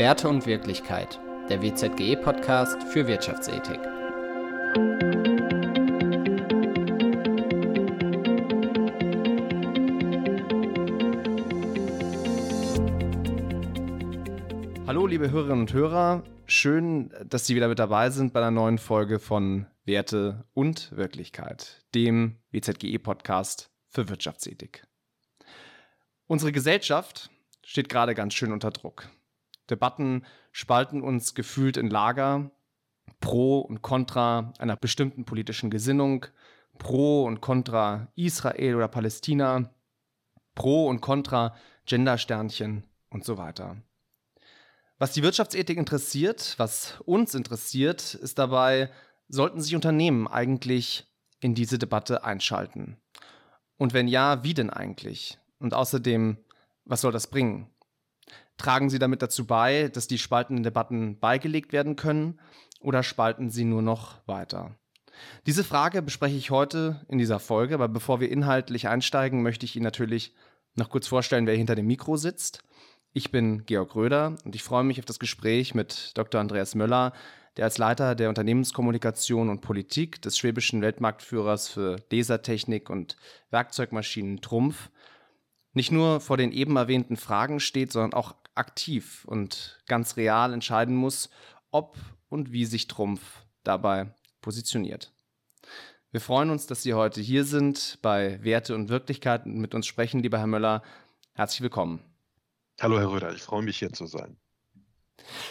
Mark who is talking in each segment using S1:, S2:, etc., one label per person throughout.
S1: Werte und Wirklichkeit, der WZGE-Podcast für Wirtschaftsethik.
S2: Hallo, liebe Hörerinnen und Hörer. Schön, dass Sie wieder mit dabei sind bei einer neuen Folge von Werte und Wirklichkeit, dem WZGE-Podcast für Wirtschaftsethik. Unsere Gesellschaft steht gerade ganz schön unter Druck. Debatten spalten uns gefühlt in Lager, pro und contra einer bestimmten politischen Gesinnung, pro und contra Israel oder Palästina, pro und contra Gendersternchen und so weiter. Was die Wirtschaftsethik interessiert, was uns interessiert, ist dabei, sollten sich Unternehmen eigentlich in diese Debatte einschalten? Und wenn ja, wie denn eigentlich? Und außerdem, was soll das bringen? Tragen Sie damit dazu bei, dass die spaltenden Debatten beigelegt werden können oder spalten sie nur noch weiter? Diese Frage bespreche ich heute in dieser Folge, aber bevor wir inhaltlich einsteigen, möchte ich Ihnen natürlich noch kurz vorstellen, wer hinter dem Mikro sitzt. Ich bin Georg Röder und ich freue mich auf das Gespräch mit Dr. Andreas Möller, der als Leiter der Unternehmenskommunikation und Politik des schwäbischen Weltmarktführers für Lasertechnik und Werkzeugmaschinen Trumpf nicht nur vor den eben erwähnten Fragen steht, sondern auch aktiv und ganz real entscheiden muss, ob und wie sich Trumpf dabei positioniert. Wir freuen uns, dass Sie heute hier sind bei Werte und Wirklichkeit und mit uns sprechen, lieber Herr Möller. Herzlich willkommen.
S3: Hallo, Herr Röder, ich freue mich hier zu sein.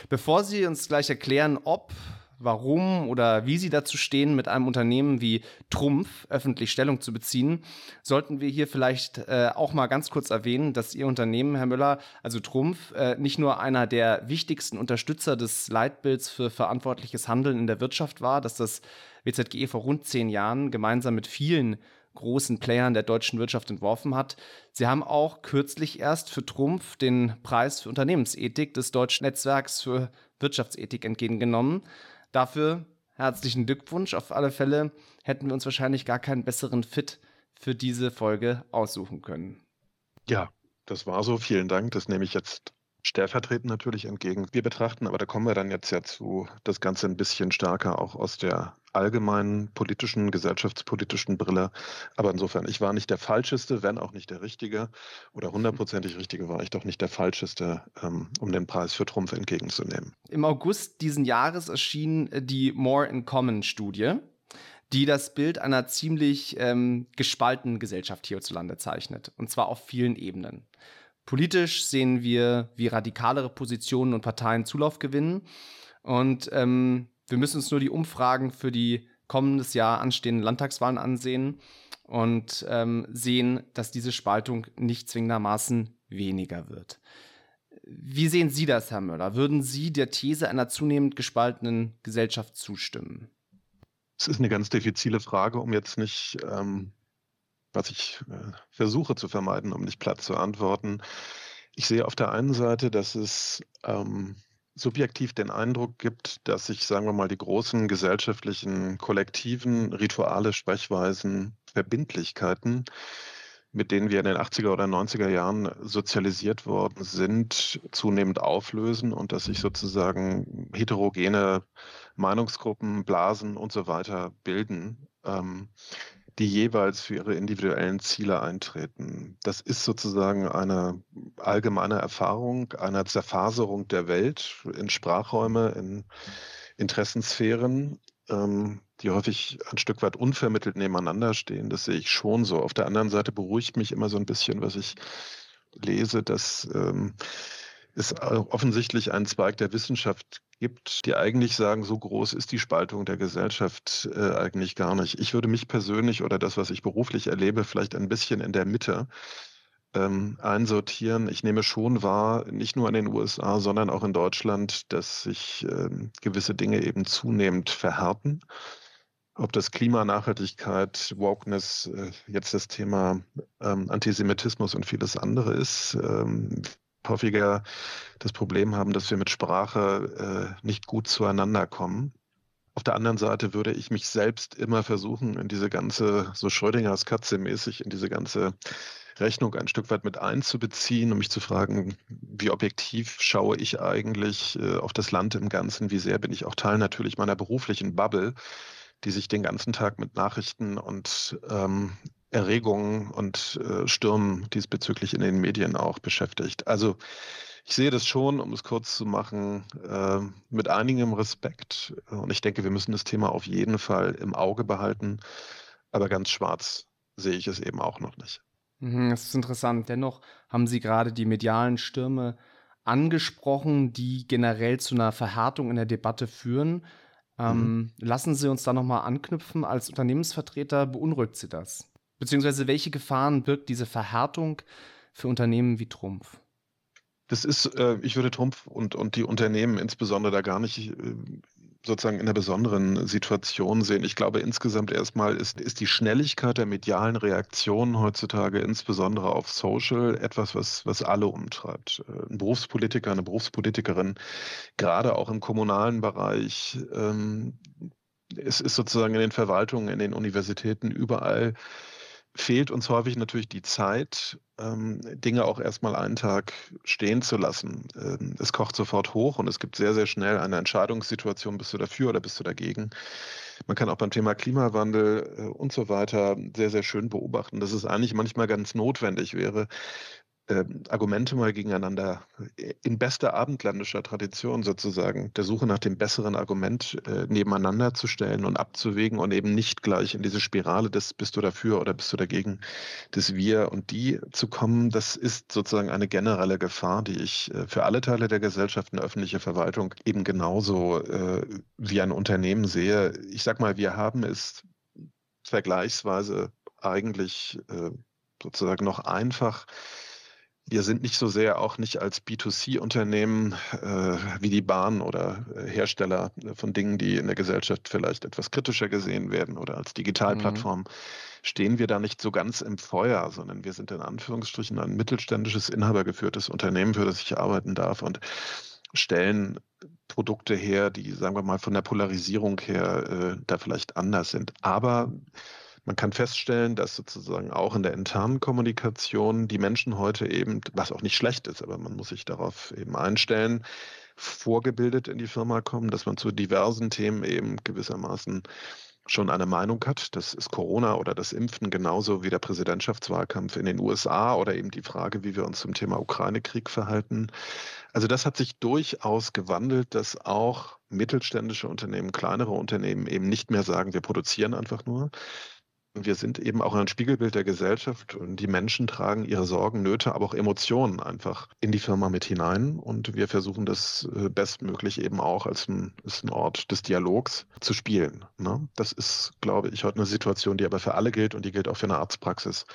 S2: Bevor Sie uns gleich erklären, ob warum oder wie Sie dazu stehen, mit einem Unternehmen wie Trumpf öffentlich Stellung zu beziehen, sollten wir hier vielleicht äh, auch mal ganz kurz erwähnen, dass Ihr Unternehmen, Herr Müller, also Trumpf, äh, nicht nur einer der wichtigsten Unterstützer des Leitbilds für verantwortliches Handeln in der Wirtschaft war, dass das WZGE vor rund zehn Jahren gemeinsam mit vielen großen Playern der deutschen Wirtschaft entworfen hat. Sie haben auch kürzlich erst für Trumpf den Preis für Unternehmensethik des Deutschen Netzwerks für Wirtschaftsethik entgegengenommen. Dafür herzlichen Glückwunsch. Auf alle Fälle hätten wir uns wahrscheinlich gar keinen besseren Fit für diese Folge aussuchen können.
S3: Ja, das war so. Vielen Dank. Das nehme ich jetzt stellvertretend natürlich entgegen. Wir betrachten, aber da kommen wir dann jetzt ja zu, das Ganze ein bisschen stärker auch aus der allgemeinen politischen, gesellschaftspolitischen Brille. Aber insofern, ich war nicht der Falscheste, wenn auch nicht der Richtige. Oder hundertprozentig Richtige war ich doch nicht der Falscheste, ähm, um den Preis für Trumpf entgegenzunehmen.
S2: Im August diesen Jahres erschien die More in Common Studie die das Bild einer ziemlich ähm, gespaltenen Gesellschaft hierzulande zeichnet. Und zwar auf vielen Ebenen. Politisch sehen wir, wie radikalere Positionen und Parteien Zulauf gewinnen. Und ähm, wir müssen uns nur die Umfragen für die kommendes Jahr anstehenden Landtagswahlen ansehen und ähm, sehen, dass diese Spaltung nicht zwingendermaßen weniger wird. Wie sehen Sie das, Herr Möller? Würden Sie der These einer zunehmend gespaltenen Gesellschaft zustimmen?
S3: Es ist eine ganz diffizile Frage, um jetzt nicht ähm, was ich äh, versuche zu vermeiden, um nicht platt zu antworten. Ich sehe auf der einen Seite, dass es ähm, subjektiv den Eindruck gibt, dass sich, sagen wir mal, die großen gesellschaftlichen Kollektiven, Rituale, Sprechweisen, Verbindlichkeiten, mit denen wir in den 80er oder 90er Jahren sozialisiert worden sind, zunehmend auflösen und dass sich sozusagen heterogene Meinungsgruppen, Blasen und so weiter bilden. Ähm, die jeweils für ihre individuellen Ziele eintreten. Das ist sozusagen eine allgemeine Erfahrung einer Zerfaserung der Welt in Sprachräume, in Interessensphären, ähm, die häufig ein Stück weit unvermittelt nebeneinander stehen. Das sehe ich schon so. Auf der anderen Seite beruhigt mich immer so ein bisschen, was ich lese, dass ähm, es offensichtlich einen Zweig der Wissenschaft gibt, die eigentlich sagen, so groß ist die Spaltung der Gesellschaft äh, eigentlich gar nicht. Ich würde mich persönlich oder das, was ich beruflich erlebe, vielleicht ein bisschen in der Mitte ähm, einsortieren. Ich nehme schon wahr, nicht nur in den USA, sondern auch in Deutschland, dass sich ähm, gewisse Dinge eben zunehmend verhärten. Ob das Klima, Nachhaltigkeit, Wokeness, äh, jetzt das Thema ähm, Antisemitismus und vieles andere ist. Häufiger das Problem haben, dass wir mit Sprache äh, nicht gut zueinander kommen. Auf der anderen Seite würde ich mich selbst immer versuchen, in diese ganze, so Schrödingers Katze mäßig, in diese ganze Rechnung ein Stück weit mit einzubeziehen, um mich zu fragen, wie objektiv schaue ich eigentlich äh, auf das Land im Ganzen, wie sehr bin ich auch Teil natürlich meiner beruflichen Bubble, die sich den ganzen Tag mit Nachrichten und ähm, Erregungen und äh, Stürmen diesbezüglich in den Medien auch beschäftigt. Also ich sehe das schon, um es kurz zu machen, äh, mit einigem Respekt. Und ich denke, wir müssen das Thema auf jeden Fall im Auge behalten. Aber ganz schwarz sehe ich es eben auch noch nicht.
S2: Mhm, das ist interessant. Dennoch haben Sie gerade die medialen Stürme angesprochen, die generell zu einer Verhärtung in der Debatte führen. Ähm, mhm. Lassen Sie uns da nochmal anknüpfen. Als Unternehmensvertreter beunruhigt Sie das? Beziehungsweise welche Gefahren birgt diese Verhärtung für Unternehmen wie Trumpf?
S3: Das ist, äh, ich würde Trumpf und, und die Unternehmen insbesondere da gar nicht äh, sozusagen in einer besonderen Situation sehen. Ich glaube, insgesamt erstmal ist, ist die Schnelligkeit der medialen Reaktionen heutzutage, insbesondere auf Social, etwas, was, was alle umtreibt. Äh, ein Berufspolitiker, eine Berufspolitikerin, gerade auch im kommunalen Bereich, ähm, es ist sozusagen in den Verwaltungen, in den Universitäten überall fehlt uns häufig natürlich die Zeit, ähm, Dinge auch erstmal einen Tag stehen zu lassen. Ähm, es kocht sofort hoch und es gibt sehr, sehr schnell eine Entscheidungssituation, bist du dafür oder bist du dagegen. Man kann auch beim Thema Klimawandel äh, und so weiter sehr, sehr schön beobachten, dass es eigentlich manchmal ganz notwendig wäre, äh, Argumente mal gegeneinander äh, in bester abendländischer Tradition sozusagen, der Suche nach dem besseren Argument äh, nebeneinander zu stellen und abzuwägen und eben nicht gleich in diese Spirale des bist du dafür oder bist du dagegen, des Wir und die zu kommen, das ist sozusagen eine generelle Gefahr, die ich äh, für alle Teile der Gesellschaft und öffentliche Verwaltung eben genauso äh, wie ein Unternehmen sehe. Ich sag mal, wir haben es vergleichsweise eigentlich äh, sozusagen noch einfach wir sind nicht so sehr auch nicht als B2C-Unternehmen äh, wie die Bahn oder äh, Hersteller von Dingen, die in der Gesellschaft vielleicht etwas kritischer gesehen werden oder als Digitalplattform. Mhm. Stehen wir da nicht so ganz im Feuer, sondern wir sind in Anführungsstrichen ein mittelständisches, inhabergeführtes Unternehmen, für das ich arbeiten darf und stellen Produkte her, die, sagen wir mal, von der Polarisierung her äh, da vielleicht anders sind. Aber man kann feststellen, dass sozusagen auch in der internen Kommunikation die Menschen heute eben, was auch nicht schlecht ist, aber man muss sich darauf eben einstellen, vorgebildet in die Firma kommen, dass man zu diversen Themen eben gewissermaßen schon eine Meinung hat. Das ist Corona oder das Impfen genauso wie der Präsidentschaftswahlkampf in den USA oder eben die Frage, wie wir uns zum Thema Ukraine-Krieg verhalten. Also das hat sich durchaus gewandelt, dass auch mittelständische Unternehmen, kleinere Unternehmen eben nicht mehr sagen, wir produzieren einfach nur, wir sind eben auch ein Spiegelbild der Gesellschaft und die Menschen tragen ihre Sorgen, Nöte, aber auch Emotionen einfach in die Firma mit hinein und wir versuchen das äh, bestmöglich eben auch als ein, als ein Ort des Dialogs zu spielen. Ne? Das ist, glaube ich, heute eine Situation, die aber für alle gilt und die gilt auch für eine Arztpraxis,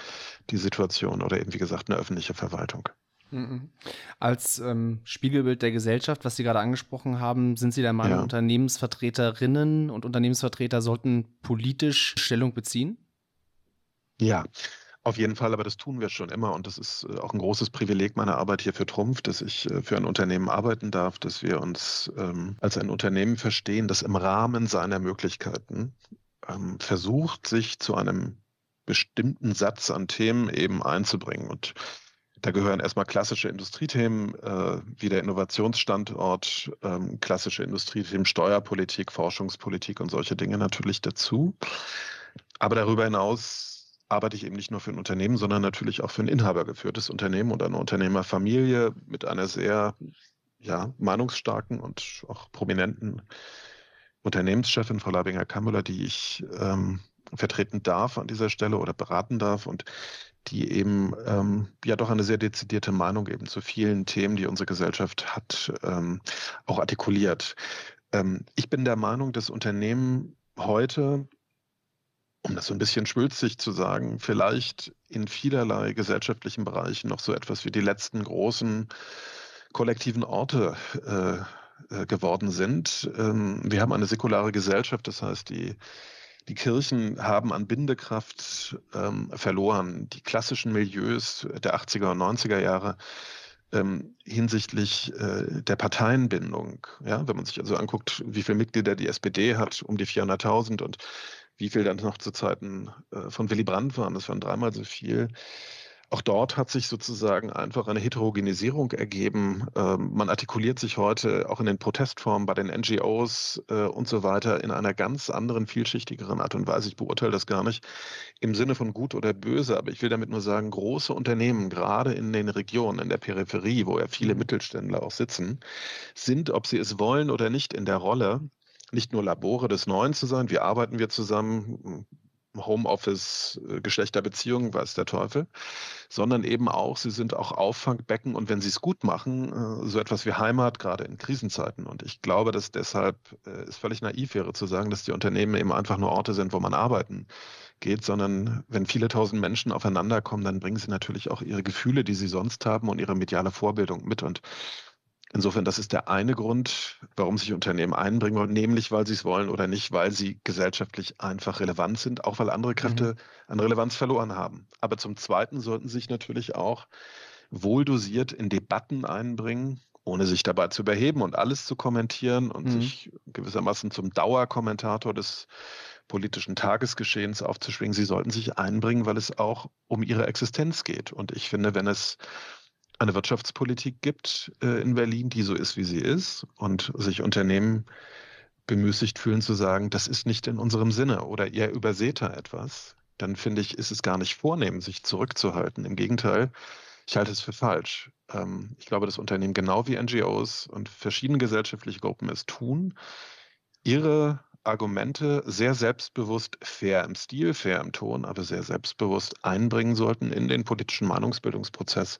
S3: die Situation oder eben, wie gesagt, eine öffentliche Verwaltung.
S2: Mhm. Als ähm, Spiegelbild der Gesellschaft, was Sie gerade angesprochen haben, sind Sie der Meinung, ja. Unternehmensvertreterinnen und Unternehmensvertreter sollten politisch Stellung beziehen?
S3: Ja, auf jeden Fall, aber das tun wir schon immer und das ist äh, auch ein großes Privileg meiner Arbeit hier für Trumpf, dass ich äh, für ein Unternehmen arbeiten darf, dass wir uns ähm, als ein Unternehmen verstehen, das im Rahmen seiner Möglichkeiten ähm, versucht, sich zu einem bestimmten Satz an Themen eben einzubringen. Und da gehören erstmal klassische Industriethemen äh, wie der Innovationsstandort, ähm, klassische Industriethemen, Steuerpolitik, Forschungspolitik und solche Dinge natürlich dazu. Aber darüber hinaus arbeite ich eben nicht nur für ein Unternehmen, sondern natürlich auch für ein inhabergeführtes Unternehmen und eine Unternehmerfamilie mit einer sehr ja, meinungsstarken und auch prominenten Unternehmenschefin, Frau Labinger-Kammüller, die ich ähm, vertreten darf an dieser Stelle oder beraten darf und die eben ähm, ja doch eine sehr dezidierte Meinung eben zu vielen Themen, die unsere Gesellschaft hat, ähm, auch artikuliert. Ähm, ich bin der Meinung, dass Unternehmen heute um das so ein bisschen schwülzig zu sagen, vielleicht in vielerlei gesellschaftlichen Bereichen noch so etwas wie die letzten großen kollektiven Orte äh, äh, geworden sind. Ähm, wir haben eine säkulare Gesellschaft, das heißt, die, die Kirchen haben an Bindekraft ähm, verloren. Die klassischen Milieus der 80er und 90er Jahre ähm, hinsichtlich äh, der Parteienbindung. Ja, wenn man sich also anguckt, wie viele Mitglieder die SPD hat, um die 400.000 und wie viel dann noch zu Zeiten äh, von Willy Brandt waren. Das waren dreimal so viel. auch dort hat sich sozusagen einfach eine Heterogenisierung ergeben. Ähm, man artikuliert sich heute auch in den Protestformen bei den NGOs äh, und so weiter in einer ganz anderen, vielschichtigeren Art und Weise. Ich beurteile das gar nicht im Sinne von gut oder böse, aber ich will damit nur sagen, große Unternehmen, gerade in den Regionen, in der Peripherie, wo ja viele mhm. Mittelständler auch sitzen, sind, ob sie es wollen oder nicht, in der Rolle, nicht nur Labore des Neuen zu sein, wie arbeiten wir zusammen, Homeoffice, äh, Geschlechterbeziehungen, weiß der Teufel, sondern eben auch, sie sind auch Auffangbecken und wenn sie es gut machen, äh, so etwas wie Heimat, gerade in Krisenzeiten. Und ich glaube, dass deshalb äh, es völlig naiv wäre zu sagen, dass die Unternehmen eben einfach nur Orte sind, wo man arbeiten geht, sondern wenn viele tausend Menschen aufeinander kommen, dann bringen sie natürlich auch ihre Gefühle, die sie sonst haben und ihre mediale Vorbildung mit. Und Insofern, das ist der eine Grund, warum sich Unternehmen einbringen wollen, nämlich weil sie es wollen oder nicht, weil sie gesellschaftlich einfach relevant sind, auch weil andere Kräfte mhm. an Relevanz verloren haben. Aber zum Zweiten sollten sie sich natürlich auch wohldosiert in Debatten einbringen, ohne sich dabei zu überheben und alles zu kommentieren und mhm. sich gewissermaßen zum Dauerkommentator des politischen Tagesgeschehens aufzuschwingen. Sie sollten sich einbringen, weil es auch um ihre Existenz geht. Und ich finde, wenn es eine Wirtschaftspolitik gibt äh, in Berlin, die so ist, wie sie ist und sich Unternehmen bemüßigt fühlen zu sagen, das ist nicht in unserem Sinne oder ihr überseht da etwas, dann finde ich, ist es gar nicht vornehm, sich zurückzuhalten. Im Gegenteil, ich halte es für falsch. Ähm, ich glaube, dass Unternehmen genau wie NGOs und verschiedene gesellschaftliche Gruppen es tun, ihre Argumente sehr selbstbewusst, fair im Stil, fair im Ton, aber sehr selbstbewusst einbringen sollten in den politischen Meinungsbildungsprozess.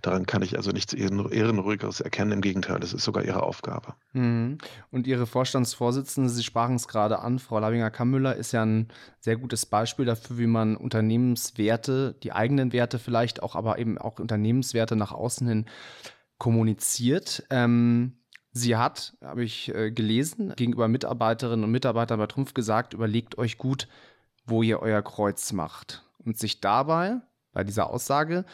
S3: Daran kann ich also nichts Ehrenruhigeres erkennen. Im Gegenteil, das ist sogar ihre Aufgabe.
S2: Mhm. Und Ihre Vorstandsvorsitzende, Sie sprachen es gerade an, Frau Labinger-Kammüller, ist ja ein sehr gutes Beispiel dafür, wie man Unternehmenswerte, die eigenen Werte vielleicht auch, aber eben auch Unternehmenswerte nach außen hin kommuniziert. Ähm, Sie hat, habe ich äh, gelesen, gegenüber Mitarbeiterinnen und Mitarbeitern bei Trumpf gesagt, überlegt euch gut, wo ihr euer Kreuz macht. Und sich dabei, bei dieser Aussage,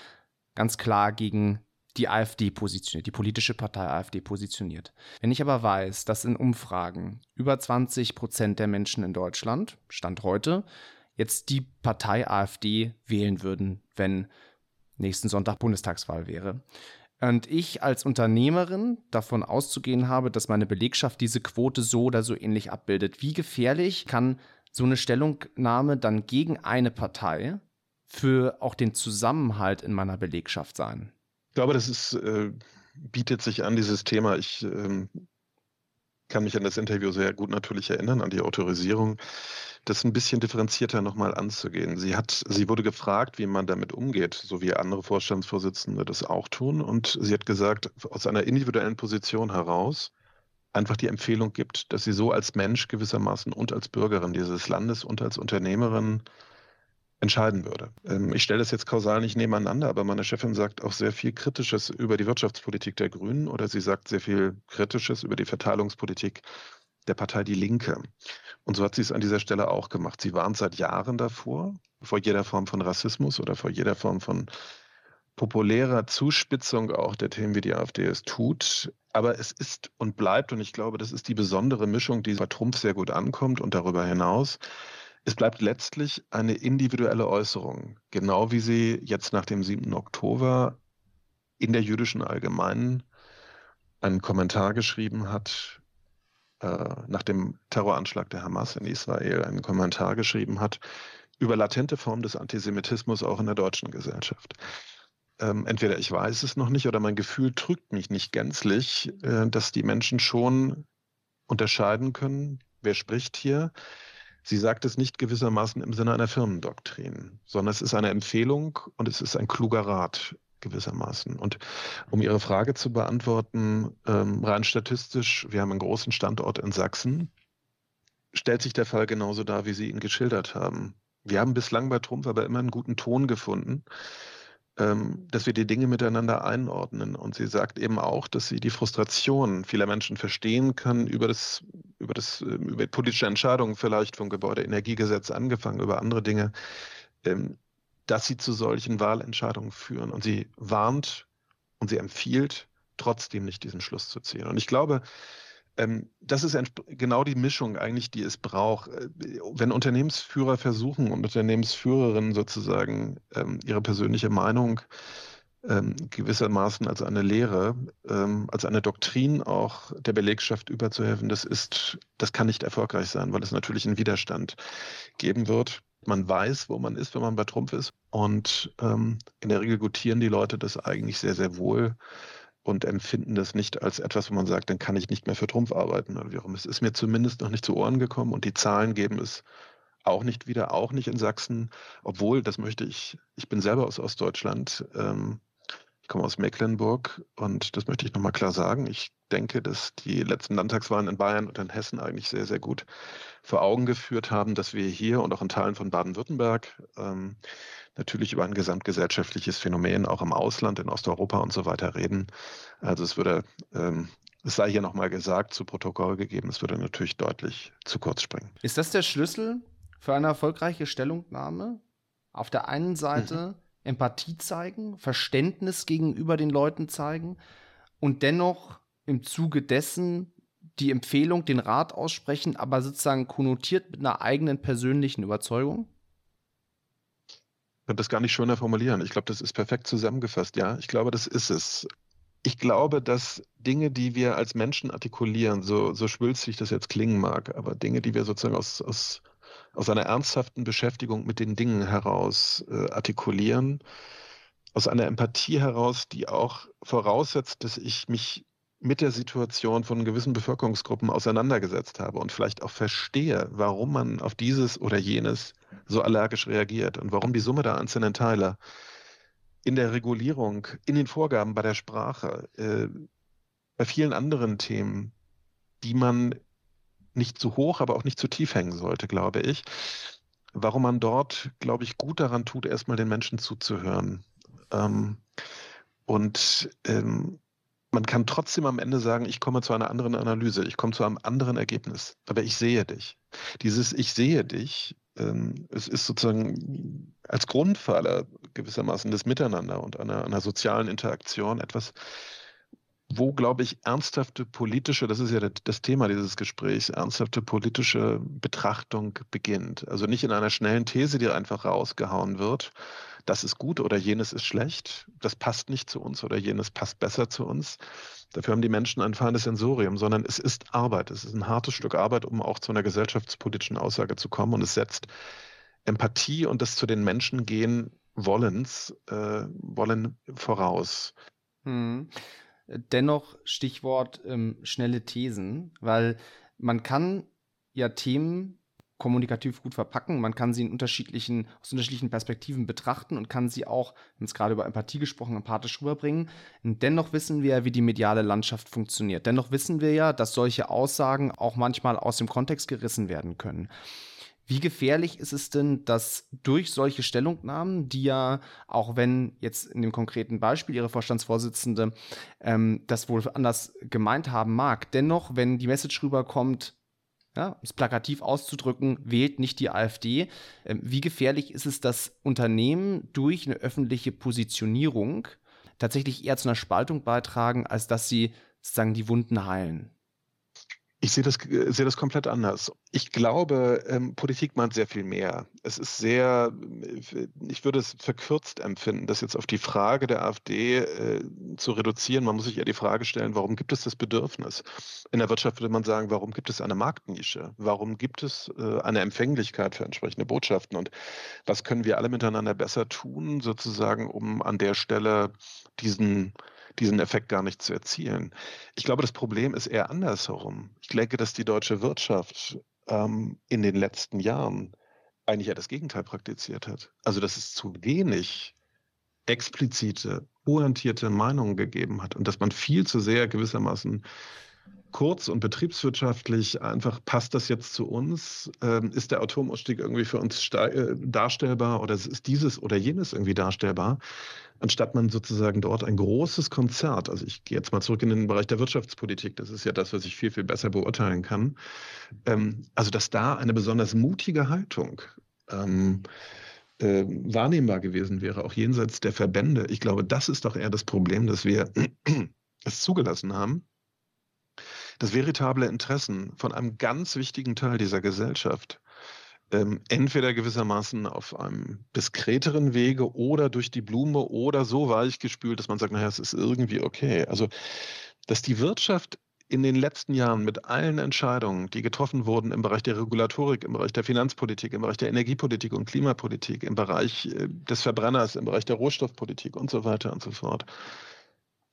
S2: ganz klar gegen die AfD positioniert, die politische Partei AfD positioniert. Wenn ich aber weiß, dass in Umfragen über 20 Prozent der Menschen in Deutschland, Stand heute, jetzt die Partei AfD wählen würden, wenn nächsten Sonntag Bundestagswahl wäre, und ich als Unternehmerin davon auszugehen habe, dass meine Belegschaft diese Quote so oder so ähnlich abbildet. Wie gefährlich kann so eine Stellungnahme dann gegen eine Partei für auch den Zusammenhalt in meiner Belegschaft sein?
S3: Ich glaube, das ist, äh, bietet sich an, dieses Thema. Ich ähm, kann mich an das Interview sehr gut natürlich erinnern, an die Autorisierung das ein bisschen differenzierter nochmal anzugehen. Sie hat, sie wurde gefragt, wie man damit umgeht, so wie andere Vorstandsvorsitzende das auch tun. Und sie hat gesagt, aus einer individuellen Position heraus einfach die Empfehlung gibt, dass sie so als Mensch gewissermaßen und als Bürgerin dieses Landes und als Unternehmerin entscheiden würde. Ähm, ich stelle das jetzt kausal nicht nebeneinander, aber meine Chefin sagt auch sehr viel Kritisches über die Wirtschaftspolitik der Grünen oder sie sagt sehr viel Kritisches über die Verteilungspolitik der Partei Die Linke. Und so hat sie es an dieser Stelle auch gemacht. Sie warnt seit Jahren davor, vor jeder Form von Rassismus oder vor jeder Form von populärer Zuspitzung auch der Themen, wie die AfD es tut. Aber es ist und bleibt, und ich glaube, das ist die besondere Mischung, die bei Trump sehr gut ankommt und darüber hinaus, es bleibt letztlich eine individuelle Äußerung, genau wie sie jetzt nach dem 7. Oktober in der jüdischen Allgemeinen einen Kommentar geschrieben hat, äh, nach dem Terroranschlag der Hamas in Israel einen Kommentar geschrieben hat über latente Formen des Antisemitismus auch in der deutschen Gesellschaft. Ähm, entweder ich weiß es noch nicht oder mein Gefühl trügt mich nicht gänzlich, äh, dass die Menschen schon unterscheiden können, wer spricht hier. Sie sagt es nicht gewissermaßen im Sinne einer Firmendoktrin, sondern es ist eine Empfehlung und es ist ein kluger Rat gewissermaßen. Und um Ihre Frage zu beantworten, ähm, rein statistisch, wir haben einen großen Standort in Sachsen, stellt sich der Fall genauso dar, wie Sie ihn geschildert haben. Wir haben bislang bei Trumpf aber immer einen guten Ton gefunden, dass wir die Dinge miteinander einordnen. Und sie sagt eben auch, dass sie die Frustration vieler Menschen verstehen kann über das, über das, ähm, über politische Entscheidungen vielleicht vom Gebäudeenergiegesetz angefangen, über andere Dinge. Ähm, dass sie zu solchen Wahlentscheidungen führen. Und sie warnt und sie empfiehlt, trotzdem nicht diesen Schluss zu ziehen. Und ich glaube, Ähm, das ist genau die Mischung eigentlich, die es braucht. Äh, wenn Unternehmensführer versuchen und Unternehmensführerinnen sozusagen ähm, ihre persönliche Meinung ähm, gewissermaßen als eine Lehre, ähm, als eine Doktrin auch der Belegschaft überzuhelfen, das ist, das kann nicht erfolgreich sein, weil es natürlich einen Widerstand geben wird. Man weiß, wo man ist, wenn man bei Trumpf ist. Und ähm, in der Regel gutieren die Leute das eigentlich sehr, sehr wohl und empfinden das nicht als etwas, wo man sagt, dann kann ich nicht mehr für Trumpf arbeiten. Es ist mir zumindest noch nicht zu Ohren gekommen und die Zahlen geben es auch nicht wieder, auch nicht in Sachsen, obwohl, das möchte ich, ich bin selber aus Ostdeutschland, ähm, komme aus Mecklenburg und das möchte ich nochmal klar sagen. Ich denke, dass die letzten Landtagswahlen in Bayern und in Hessen eigentlich sehr, sehr gut vor Augen geführt haben, dass wir hier und auch in Teilen von Baden-Württemberg ähm, natürlich über ein gesamtgesellschaftliches Phänomen auch im Ausland, in Osteuropa und so weiter reden. Also es würde, ähm, es sei hier nochmal gesagt, zu Protokoll gegeben, es würde natürlich deutlich zu kurz springen.
S2: Ist das der Schlüssel für eine erfolgreiche Stellungnahme? Auf der einen Seite mhm Empathie zeigen, Verständnis gegenüber den Leuten zeigen und dennoch im Zuge dessen die Empfehlung, den Rat aussprechen, aber sozusagen konnotiert mit einer eigenen persönlichen Überzeugung?
S3: Ich kann das gar nicht schöner formulieren. Ich glaube, das ist perfekt zusammengefasst. Ja, ich glaube, das ist es. Ich glaube, dass Dinge, die wir als Menschen artikulieren, so, so schwülstig das jetzt klingen mag, aber Dinge, die wir sozusagen aus, aus aus einer ernsthaften Beschäftigung mit den Dingen heraus äh, artikulieren, aus einer Empathie heraus, die auch voraussetzt, dass ich mich mit der Situation von gewissen Bevölkerungsgruppen auseinandergesetzt habe und vielleicht auch verstehe, warum man auf dieses oder jenes so allergisch reagiert und warum die Summe der einzelnen Teile in der Regulierung, in den Vorgaben bei der Sprache, äh, bei vielen anderen Themen, die man nicht zu hoch, aber auch nicht zu tief hängen sollte, glaube ich. Warum man dort, glaube ich, gut daran tut, erstmal den Menschen zuzuhören. Ähm, und ähm, man kann trotzdem am Ende sagen, ich komme zu einer anderen Analyse, ich komme zu einem anderen Ergebnis, aber ich sehe dich. Dieses Ich sehe dich, ähm, es ist sozusagen als Grundpfeiler gewissermaßen des Miteinander und einer, einer sozialen Interaktion etwas, wo, glaube ich, ernsthafte politische, das ist ja das Thema dieses Gesprächs, ernsthafte politische Betrachtung beginnt. Also nicht in einer schnellen These, die einfach rausgehauen wird, das ist gut oder jenes ist schlecht, das passt nicht zu uns oder jenes passt besser zu uns. Dafür haben die Menschen ein feines Sensorium, sondern es ist Arbeit, es ist ein hartes Stück Arbeit, um auch zu einer gesellschaftspolitischen Aussage zu kommen und es setzt Empathie und das zu den Menschen gehen Wollens, äh, wollen voraus.
S2: Hm. Dennoch Stichwort ähm, schnelle Thesen, weil man kann ja Themen kommunikativ gut verpacken. Man kann sie in unterschiedlichen, aus unterschiedlichen Perspektiven betrachten und kann sie auch, haben es gerade über Empathie gesprochen, empathisch rüberbringen. Und dennoch wissen wir, wie die mediale Landschaft funktioniert. Dennoch wissen wir ja, dass solche Aussagen auch manchmal aus dem Kontext gerissen werden können. Wie gefährlich ist es denn, dass durch solche Stellungnahmen, die ja, auch wenn jetzt in dem konkreten Beispiel Ihre Vorstandsvorsitzende ähm, das wohl anders gemeint haben mag, dennoch, wenn die Message rüberkommt, ja, um es plakativ auszudrücken, wählt nicht die AfD. Ähm, wie gefährlich ist es, dass Unternehmen durch eine öffentliche Positionierung tatsächlich eher zu einer Spaltung beitragen, als dass sie sozusagen die Wunden heilen?
S3: Ich sehe das, äh, sehe das komplett anders. Ich glaube, ähm, Politik meint sehr viel mehr. Es ist sehr, äh, ich würde es verkürzt empfinden, das jetzt auf die Frage der AfD äh, zu reduzieren. Man muss sich eher die Frage stellen, warum gibt es das Bedürfnis? In der Wirtschaft würde man sagen, warum gibt es eine Marktnische? Warum gibt es äh, eine Empfänglichkeit für entsprechende Botschaften? Und was können wir alle miteinander besser tun, sozusagen, um an der Stelle diesen diesen Effekt gar nicht zu erzielen. Ich glaube, das Problem ist eher andersherum. Ich denke, dass die deutsche Wirtschaft ähm, in den letzten Jahren eigentlich ja das Gegenteil praktiziert hat. Also, dass es zu wenig explizite, pointierte Meinungen gegeben hat und dass man viel zu sehr gewissermaßen kurz- und betriebswirtschaftlich einfach, passt das jetzt zu uns? Ähm, ist der Atomausstieg irgendwie für uns äh, darstellbar oder ist dieses oder jenes irgendwie darstellbar? Anstatt man sozusagen dort ein großes Konzert, also ich gehe jetzt mal zurück in den Bereich der Wirtschaftspolitik, das ist ja das, was ich viel, viel besser beurteilen kann. Ähm, also, dass da eine besonders mutige Haltung ähm, äh, wahrnehmbar gewesen wäre, auch jenseits der Verbände. Ich glaube, das ist doch eher das Problem, dass wir es zugelassen haben, dass veritable Interessen von einem ganz wichtigen Teil dieser Gesellschaft ähm, entweder gewissermaßen auf einem diskreteren Wege oder durch die Blume oder so weich gespült, dass man sagt, naja, es ist irgendwie okay. Also, dass die Wirtschaft in den letzten Jahren mit allen Entscheidungen, die getroffen wurden im Bereich der Regulatorik, im Bereich der Finanzpolitik, im Bereich der Energiepolitik und Klimapolitik, im Bereich äh, des Verbrenners, im Bereich der Rohstoffpolitik und so weiter und so fort,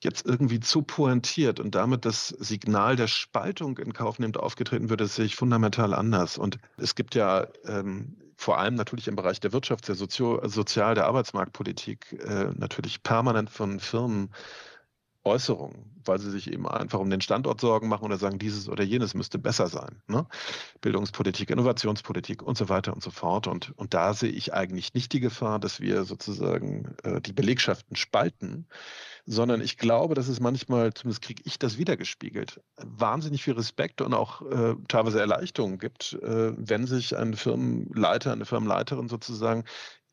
S3: jetzt irgendwie zu pointiert und damit das Signal der Spaltung in Kauf nimmt, aufgetreten das sehe ich fundamental anders. Und es gibt ja ähm, vor allem natürlich im Bereich der Wirtschaft, der Sozio Sozial-, der Arbeitsmarktpolitik äh, natürlich permanent von Firmen Äußerungen, weil sie sich eben einfach um den Standort Sorgen machen oder sagen, dieses oder jenes müsste besser sein. Ne? Bildungspolitik, Innovationspolitik und so weiter und so fort. Und, und da sehe ich eigentlich nicht die Gefahr, dass wir sozusagen äh, die Belegschaften spalten, sondern ich glaube, dass es manchmal, zumindest kriege ich das wiedergespiegelt, wahnsinnig viel Respekt und auch äh, teilweise Erleichterung gibt, äh, wenn sich ein Firmenleiter, eine Firmenleiterin sozusagen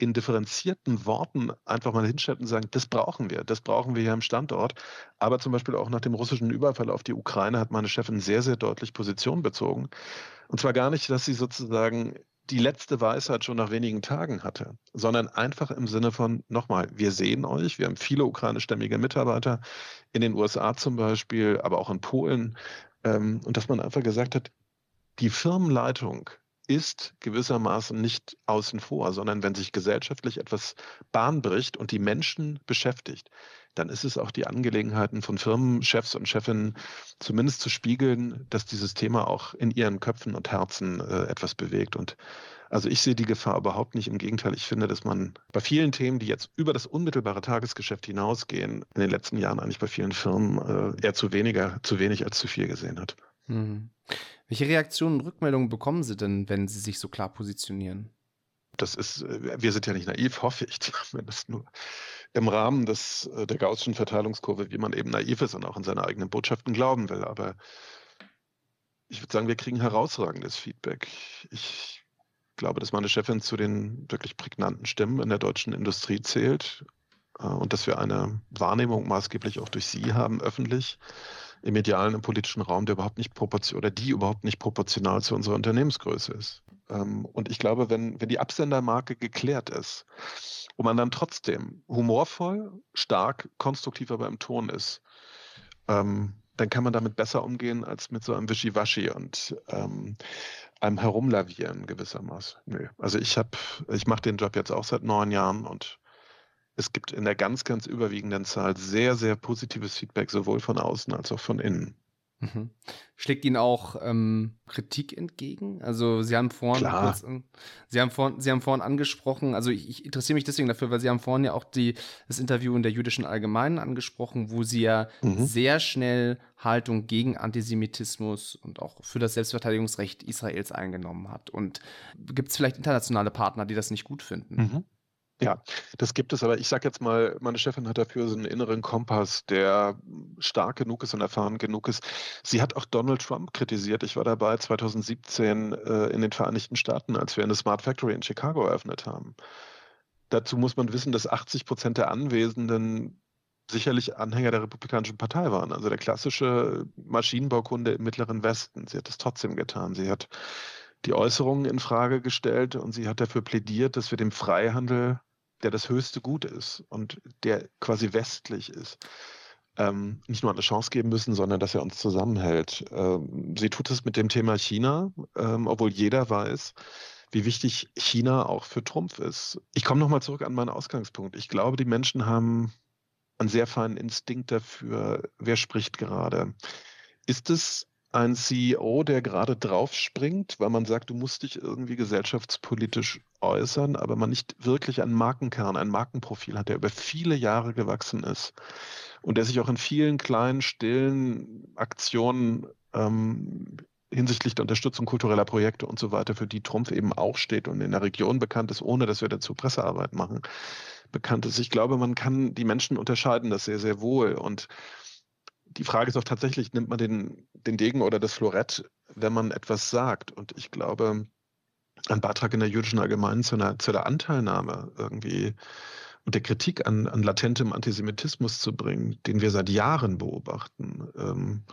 S3: in differenzierten Worten einfach mal hinstellt und sagen, das brauchen wir, das brauchen wir hier am Standort. Aber zum Beispiel auch nach dem russischen Überfall auf die Ukraine hat meine Chefin sehr, sehr deutlich Position bezogen. Und zwar gar nicht, dass sie sozusagen die letzte Weisheit schon nach wenigen Tagen hatte, sondern einfach im Sinne von, nochmal, wir sehen euch, wir haben viele ukrainischstämmige Mitarbeiter in den USA zum Beispiel, aber auch in Polen. Ähm, und dass man einfach gesagt hat, die Firmenleitung ist gewissermaßen nicht außen vor, sondern wenn sich gesellschaftlich etwas Bahn bricht und die Menschen beschäftigt, dann ist es auch die Angelegenheiten von Firmenchefs und Chefinnen zumindest zu spiegeln, dass dieses Thema auch in ihren Köpfen und Herzen äh, etwas bewegt. Und also ich sehe die Gefahr überhaupt nicht. Im Gegenteil, ich finde, dass man bei vielen Themen, die jetzt über das unmittelbare Tagesgeschäft hinausgehen, in den letzten Jahren eigentlich bei vielen Firmen äh, eher zu weniger, zu wenig als zu viel gesehen hat. Mhm.
S2: Welche Reaktionen und Rückmeldungen bekommen Sie denn, wenn Sie sich so klar positionieren?
S3: Das ist, äh, wir sind ja nicht naiv, hoffe ich, wenn das nur im Rahmen des, äh, der gaußschen Verteilungskurve, wie man eben naiv ist und auch in seine eigenen Botschaften glauben will. Aber ich würde sagen, wir kriegen herausragendes Feedback. Ich glaube, dass meine Chefin zu den wirklich prägnanten Stimmen in der deutschen Industrie zählt äh, und dass wir eine Wahrnehmung maßgeblich auch durch sie haben, öffentlich, im medialen, im politischen Raum, der überhaupt nicht proportional oder die überhaupt nicht proportional zu unserer Unternehmensgröße ist. Ähm, und ich glaube, wenn, wenn die Absendermarke geklärt ist und man dann trotzdem humorvoll, stark, konstruktiv aber im Ton ist, ähm, dann kann man damit besser umgehen als mit so einem Wischiwaschi und ähm, einem Herumlavieren gewissermaßen. Nö. Also ich habe, ich mache den Job jetzt auch seit neun Jahren und es gibt in der ganz, ganz überwiegenden Zahl sehr, sehr positives Feedback, sowohl von außen als auch von innen.
S2: Mhm. Schlägt Ihnen auch ähm, Kritik entgegen? Also Sie haben vorhin kurz, Sie haben vorhin, Sie haben vorhin angesprochen, also ich, ich, interessiere mich deswegen dafür, weil Sie haben vorhin ja auch die, das Interview in der jüdischen Allgemeinen angesprochen, wo Sie ja mhm. sehr schnell Haltung gegen Antisemitismus und auch für das Selbstverteidigungsrecht Israels eingenommen hat. Und gibt es vielleicht internationale Partner, die das nicht gut finden?
S3: Mhm. Ja, das gibt es, aber ich sage jetzt mal, meine Chefin hat dafür so einen inneren Kompass, der stark genug ist und erfahren genug ist. Sie hat auch Donald Trump kritisiert. Ich war dabei 2017 äh, in den Vereinigten Staaten, als wir eine Smart Factory in Chicago eröffnet haben. Dazu muss man wissen, dass 80 Prozent der Anwesenden sicherlich Anhänger der Republikanischen Partei waren. Also der klassische Maschinenbaukunde im Mittleren Westen. Sie hat es trotzdem getan. Sie hat die Äußerungen in Frage gestellt und sie hat dafür plädiert, dass wir dem Freihandel der das höchste Gut ist und der quasi westlich ist, ähm, nicht nur eine Chance geben müssen, sondern dass er uns zusammenhält. Ähm, sie tut es mit dem Thema China, ähm, obwohl jeder weiß, wie wichtig China auch für Trumpf ist. Ich komme nochmal zurück an meinen Ausgangspunkt. Ich glaube, die Menschen haben einen sehr feinen Instinkt dafür, wer spricht gerade. Ist es ein CEO, der gerade draufspringt, weil man sagt, du musst dich irgendwie gesellschaftspolitisch äußern, aber man nicht wirklich einen Markenkern, ein Markenprofil hat, der über viele Jahre gewachsen ist und der sich auch in vielen kleinen, stillen Aktionen ähm, hinsichtlich der Unterstützung kultureller Projekte und so weiter, für die Trumpf eben auch steht und in der Region bekannt ist, ohne dass wir dazu Pressearbeit machen, bekannt ist. Ich glaube, man kann die Menschen unterscheiden das sehr, sehr wohl und die Frage ist auch tatsächlich, nimmt man den, den Degen oder das Florett, wenn man etwas sagt? Und ich glaube, ein Beitrag in der jüdischen Allgemeinen zu einer, zu der Anteilnahme irgendwie und der Kritik an, an latentem Antisemitismus zu bringen, den wir seit Jahren beobachten. Ähm,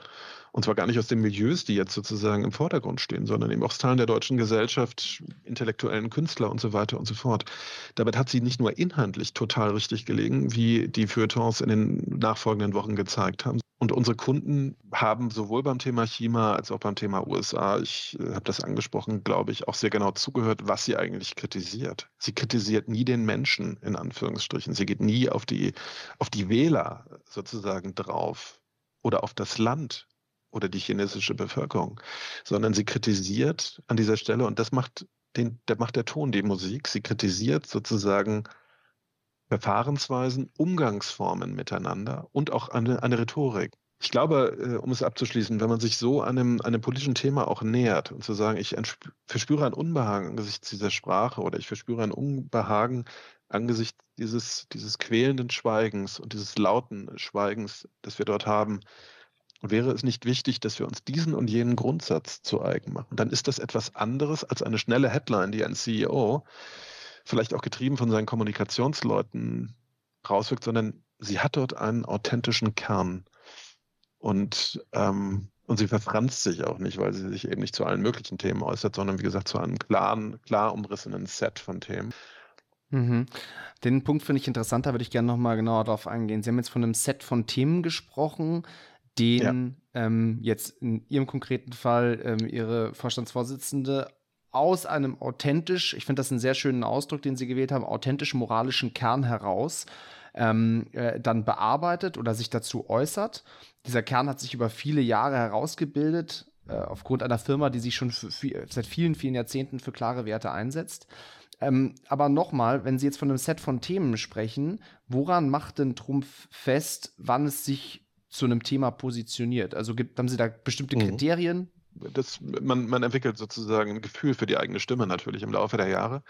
S3: und zwar gar nicht aus den Milieus, die jetzt sozusagen im Vordergrund stehen, sondern eben aus Teilen der deutschen Gesellschaft, intellektuellen Künstler und so weiter und so fort. Damit hat sie nicht nur inhaltlich total richtig gelegen, wie die Feuilletons in den nachfolgenden Wochen gezeigt haben. Und unsere Kunden haben sowohl beim Thema China als auch beim Thema USA, ich äh, habe das angesprochen, glaube ich, auch sehr genau zugehört, was sie eigentlich kritisiert. Sie kritisiert nie den Menschen, in Anführungsstrichen. Sie geht nie auf die, auf die Wähler sozusagen drauf oder auf das Land oder die chinesische Bevölkerung, sondern sie kritisiert an dieser Stelle, und das macht, den, der macht der Ton die Musik, sie kritisiert sozusagen Verfahrensweisen, Umgangsformen miteinander und auch eine, eine Rhetorik. Ich glaube, äh, um es abzuschließen, wenn man sich so einem, einem politischen Thema auch nähert und zu sagen, ich verspüre ein Unbehagen angesichts dieser Sprache oder ich verspüre ein Unbehagen angesichts dieses, dieses quälenden Schweigens und dieses lauten Schweigens, das wir dort haben, wäre es nicht wichtig, dass wir uns diesen und jenen Grundsatz zu eigen machen. Dann ist das etwas anderes als eine schnelle Headline, die ein CEO, vielleicht auch getrieben von seinen Kommunikationsleuten, rauswirkt, sondern sie hat dort einen authentischen Kern. Und, ähm, und sie verfranst sich auch nicht, weil sie sich eben nicht zu allen möglichen Themen äußert, sondern wie gesagt zu einem klaren, klar umrissenen Set von Themen.
S2: Mhm. Den Punkt finde ich interessant, da würde ich gerne nochmal genauer darauf eingehen. Sie haben jetzt von einem Set von Themen gesprochen den ja. ähm, jetzt in Ihrem konkreten Fall ähm, Ihre Vorstandsvorsitzende aus einem authentisch, ich finde das einen sehr schönen Ausdruck, den Sie gewählt haben, authentisch moralischen Kern heraus ähm, äh, dann bearbeitet oder sich dazu äußert. Dieser Kern hat sich über viele Jahre herausgebildet, äh, aufgrund einer Firma, die sich schon für, seit vielen, vielen Jahrzehnten für klare Werte einsetzt. Ähm, aber nochmal, wenn Sie jetzt von einem Set von Themen sprechen, woran macht denn Trumpf fest, wann es sich zu einem Thema positioniert? Also gibt, haben Sie da bestimmte mhm. Kriterien?
S3: Das, man, man entwickelt sozusagen ein Gefühl für die eigene Stimme natürlich im Laufe der Jahre.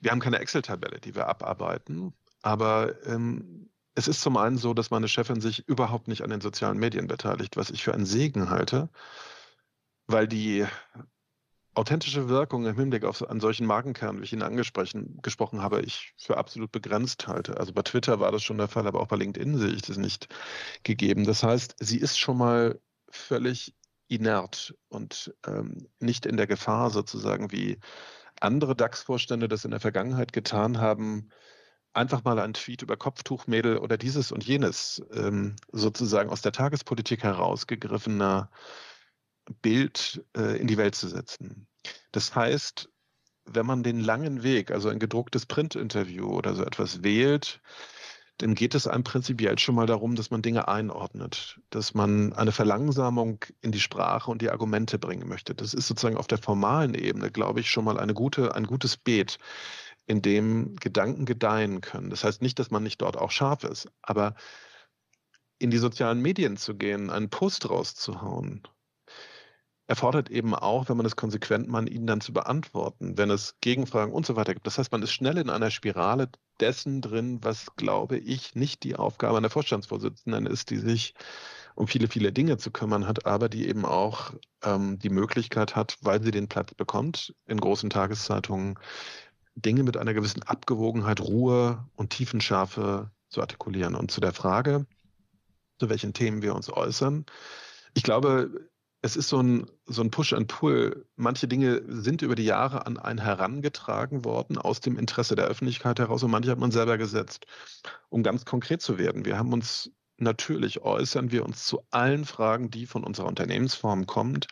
S3: Wir haben keine Excel-Tabelle, die wir abarbeiten, aber ähm, es ist zum einen so, dass meine Chefin sich überhaupt nicht an den sozialen Medien beteiligt, was ich für einen Segen halte, weil die authentische Wirkung im Hinblick auf einen solchen Markenkern, wie ich ihn angesprochen habe, ich für absolut begrenzt halte. Also bei Twitter war das schon der Fall, aber auch bei LinkedIn sehe ich das nicht gegeben. Das heißt, sie ist schon mal völlig inert und ähm, nicht in der Gefahr sozusagen, wie andere DAX-Vorstände das in der Vergangenheit getan haben, einfach mal einen Tweet über Kopftuchmädel oder dieses und jenes ähm, sozusagen aus der Tagespolitik herausgegriffener Bild äh, in die Welt zu setzen. Das heißt, wenn man den langen Weg, also ein gedrucktes Printinterview oder so etwas wählt, dann geht es einem prinzipiell schon mal darum, dass man Dinge einordnet, dass man eine Verlangsamung in die Sprache und die Argumente bringen möchte. Das ist sozusagen auf der formalen Ebene, glaube ich, schon mal eine gute, ein gutes Beet, in dem Gedanken gedeihen können. Das heißt nicht, dass man nicht dort auch scharf ist, aber in die sozialen Medien zu gehen, einen Post rauszuhauen erfordert eben auch, wenn man es konsequent macht, ihn dann zu beantworten, wenn es Gegenfragen und so weiter gibt. Das heißt, man ist schnell in einer Spirale dessen drin, was, glaube ich, nicht die Aufgabe einer Vorstandsvorsitzenden ist, die sich um viele, viele Dinge zu kümmern hat, aber die eben auch ähm, die Möglichkeit hat, weil sie den Platz bekommt, in großen Tageszeitungen Dinge mit einer gewissen Abgewogenheit, Ruhe und Tiefenschärfe zu artikulieren. Und zu der Frage, zu welchen Themen wir uns äußern, ich glaube, es ist so ein, so ein Push and Pull. Manche Dinge sind über die Jahre an einen herangetragen worden aus dem Interesse der Öffentlichkeit heraus und manche hat man selber gesetzt. Um ganz konkret zu werden, wir haben uns natürlich äußern wir uns zu allen Fragen, die von unserer Unternehmensform kommt,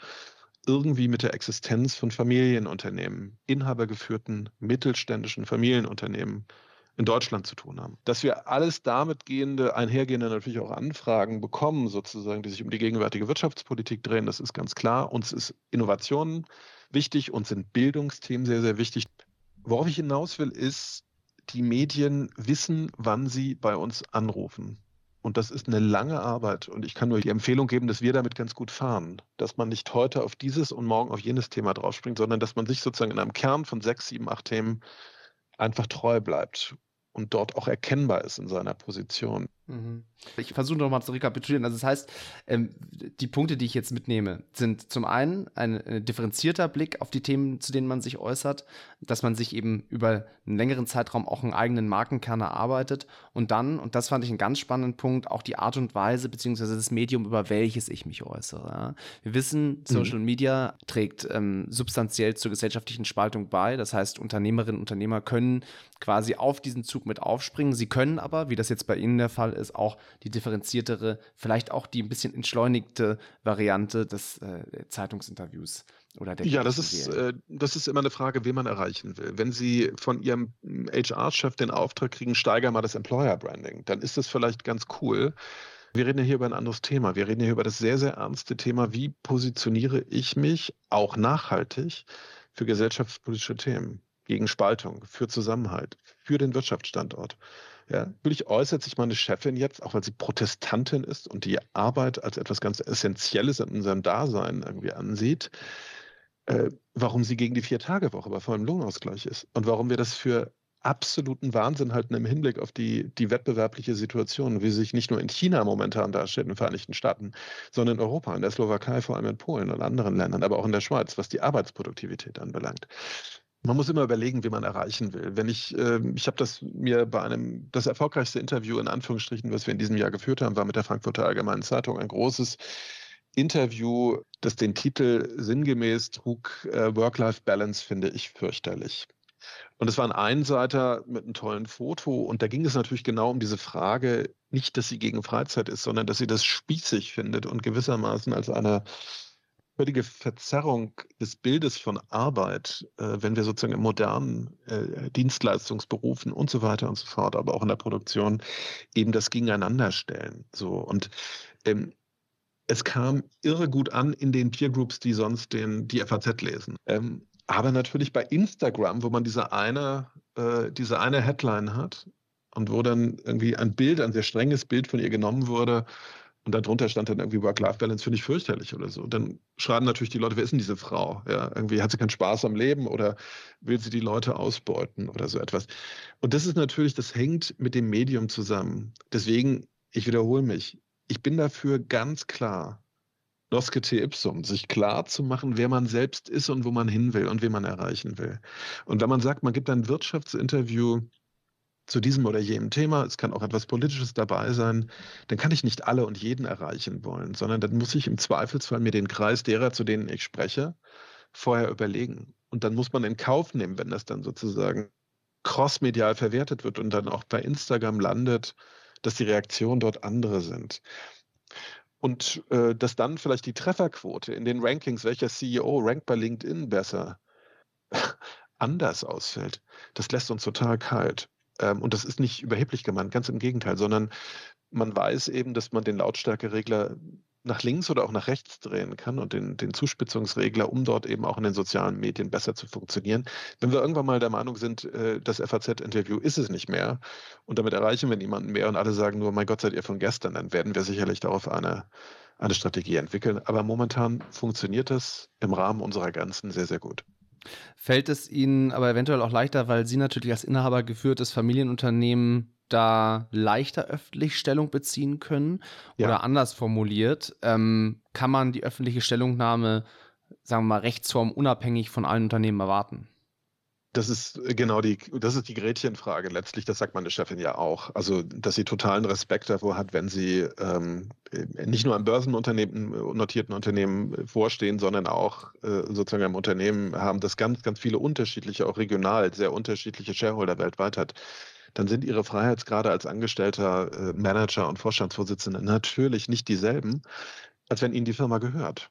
S3: irgendwie mit der Existenz von Familienunternehmen, inhabergeführten mittelständischen Familienunternehmen in Deutschland zu tun haben. Dass wir alles damit gehende, einhergehende natürlich auch Anfragen bekommen, sozusagen, die sich um die gegenwärtige Wirtschaftspolitik drehen, das ist ganz klar. Uns ist Innovation wichtig, uns sind Bildungsthemen sehr, sehr wichtig. Worauf ich hinaus will, ist, die Medien wissen, wann sie bei uns anrufen. Und das ist eine lange Arbeit. Und ich kann nur die Empfehlung geben, dass wir damit ganz gut fahren. Dass man nicht heute auf dieses und morgen auf jenes Thema draufspringt, sondern dass man sich sozusagen in einem Kern von sechs, sieben, acht Themen einfach treu bleibt und dort auch erkennbar ist in seiner Position.
S2: Mhm. Ich versuche nochmal zu rekapitulieren. Also das heißt, ähm, die Punkte, die ich jetzt mitnehme, sind zum einen ein, ein, differenzierter Blick auf die Themen, zu denen man sich äußert, dass man sich eben über einen längeren Zeitraum auch einen eigenen Markenkern erarbeitet und dann, und das fand ich einen ganz spannenden Punkt, auch die Art und Weise beziehungsweise das Medium, über welches ich mich äußere. Wir wissen, mhm. Social mhm. Media trägt ähm, substanziell zur gesellschaftlichen Spaltung bei. Das heißt, Unternehmerinnen und Unternehmer können quasi auf diesen Zug mit aufspringen. Sie können aber, wie das jetzt bei Ihnen der Fall ist, auch die differenziertere, vielleicht auch die ein bisschen entschleunigte Variante des äh, Zeitungsinterviews oder der
S3: Ja, das ist, äh, das ist immer eine Frage, wen man erreichen will. Wenn Sie von Ihrem HR-Chef den Auftrag kriegen, steiger mal das Employer-Branding, dann ist das vielleicht ganz cool. Wir reden ja hier über ein anderes Thema. Wir reden hier über das sehr, sehr ernste Thema, wie positioniere ich mich auch nachhaltig für gesellschaftspolitische Themen, gegen Spaltung, für Zusammenhalt, für den Wirtschaftsstandort. Ja, natürlich äußert sich meine Chefin jetzt, auch weil sie Protestantin ist und die Arbeit als etwas ganz Essentielles in unserem Dasein irgendwie ansieht, äh, warum sie gegen die Vier-Tage-Woche bei vollem Lohnausgleich ist und warum wir das für absoluten Wahnsinn halten im Hinblick auf die, die wettbewerbliche Situation, wie sie sich nicht nur in China momentan darstellt, in den Vereinigten Staaten, sondern in Europa, in der Slowakei, vor allem in Polen und anderen Ländern, aber auch in der Schweiz, was die Arbeitsproduktivität anbelangt. Man muss immer überlegen, wie man erreichen will. Wenn ich, äh, ich habe das mir bei einem, das erfolgreichste Interview in Anführungsstrichen, was wir in diesem Jahr geführt haben, war mit der Frankfurter Allgemeinen Zeitung ein großes Interview, das den Titel sinngemäß trug, äh, Work-Life-Balance finde ich fürchterlich. Und es war ein Einseiter mit einem tollen Foto. Und da ging es natürlich genau um diese Frage, nicht, dass sie gegen Freizeit ist, sondern dass sie das spießig findet und gewissermaßen als eine völlige Verzerrung des Bildes von Arbeit, äh, wenn wir sozusagen in modernen äh, Dienstleistungsberufen und so weiter und so fort, aber auch in der Produktion eben das gegeneinander stellen. So und ähm, es kam irre gut an in den Peer Groups, die sonst den, die FAZ lesen. Ähm, aber natürlich bei Instagram, wo man diese eine, äh, diese eine Headline hat und wo dann irgendwie ein Bild, ein sehr strenges Bild von ihr genommen wurde, und darunter stand dann irgendwie Work-Life-Balance finde ich fürchterlich oder so. Und dann schreiben natürlich die Leute, wer ist denn diese Frau? Ja, irgendwie hat sie keinen Spaß am Leben oder will sie die Leute ausbeuten oder so etwas. Und das ist natürlich, das hängt mit dem Medium zusammen. Deswegen, ich wiederhole mich, ich bin dafür ganz klar, Noscete ipsum, sich klar zu machen, wer man selbst ist und wo man hin will und wen man erreichen will. Und wenn man sagt, man gibt ein Wirtschaftsinterview zu diesem oder jenem Thema, es kann auch etwas Politisches dabei sein, dann kann ich nicht alle und jeden erreichen wollen, sondern dann muss ich im Zweifelsfall mir den Kreis derer, zu denen ich spreche, vorher überlegen. Und dann muss man in Kauf nehmen, wenn das dann sozusagen crossmedial verwertet wird und dann auch bei Instagram landet, dass die Reaktionen dort andere sind. Und äh, dass dann vielleicht die Trefferquote in den Rankings, welcher CEO rankt bei LinkedIn besser, anders ausfällt. Das lässt uns total kalt. Ähm, und das ist nicht überheblich gemeint, ganz im Gegenteil, sondern man weiß eben, dass man den Lautstärkeregler nach links oder auch nach rechts drehen kann und den, den Zuspitzungsregler, um dort eben auch in den sozialen Medien besser zu funktionieren. Wenn wir irgendwann mal der Meinung sind, äh, das FAZ-Interview ist es nicht mehr und damit erreichen wir niemanden mehr und alle sagen nur, mein Gott, seid ihr von gestern, dann werden wir sicherlich darauf eine, eine Strategie entwickeln. Aber momentan funktioniert das im Rahmen unserer Grenzen sehr, sehr gut.
S2: Fällt es Ihnen aber eventuell auch leichter, weil Sie natürlich als Inhaber geführtes Familienunternehmen da leichter öffentlich Stellung beziehen können? Ja. Oder anders formuliert, ähm, kann man die öffentliche Stellungnahme, sagen wir mal, rechtsformunabhängig von allen Unternehmen erwarten?
S3: Das ist äh, genau die, das ist die Gretchenfrage letztlich, das sagt meine Chefin ja auch. Also, dass sie totalen Respekt davor hat, wenn sie ähm, äh, nicht nur einem Börsenunternehmen, äh, notierten Unternehmen vorstehen, sondern auch äh, sozusagen einem Unternehmen haben, das ganz, ganz viele unterschiedliche, auch regional sehr unterschiedliche Shareholder weltweit hat. Dann sind ihre Freiheitsgrade als Angestellter, äh, Manager und Vorstandsvorsitzender natürlich nicht dieselben, als wenn ihnen die Firma gehört.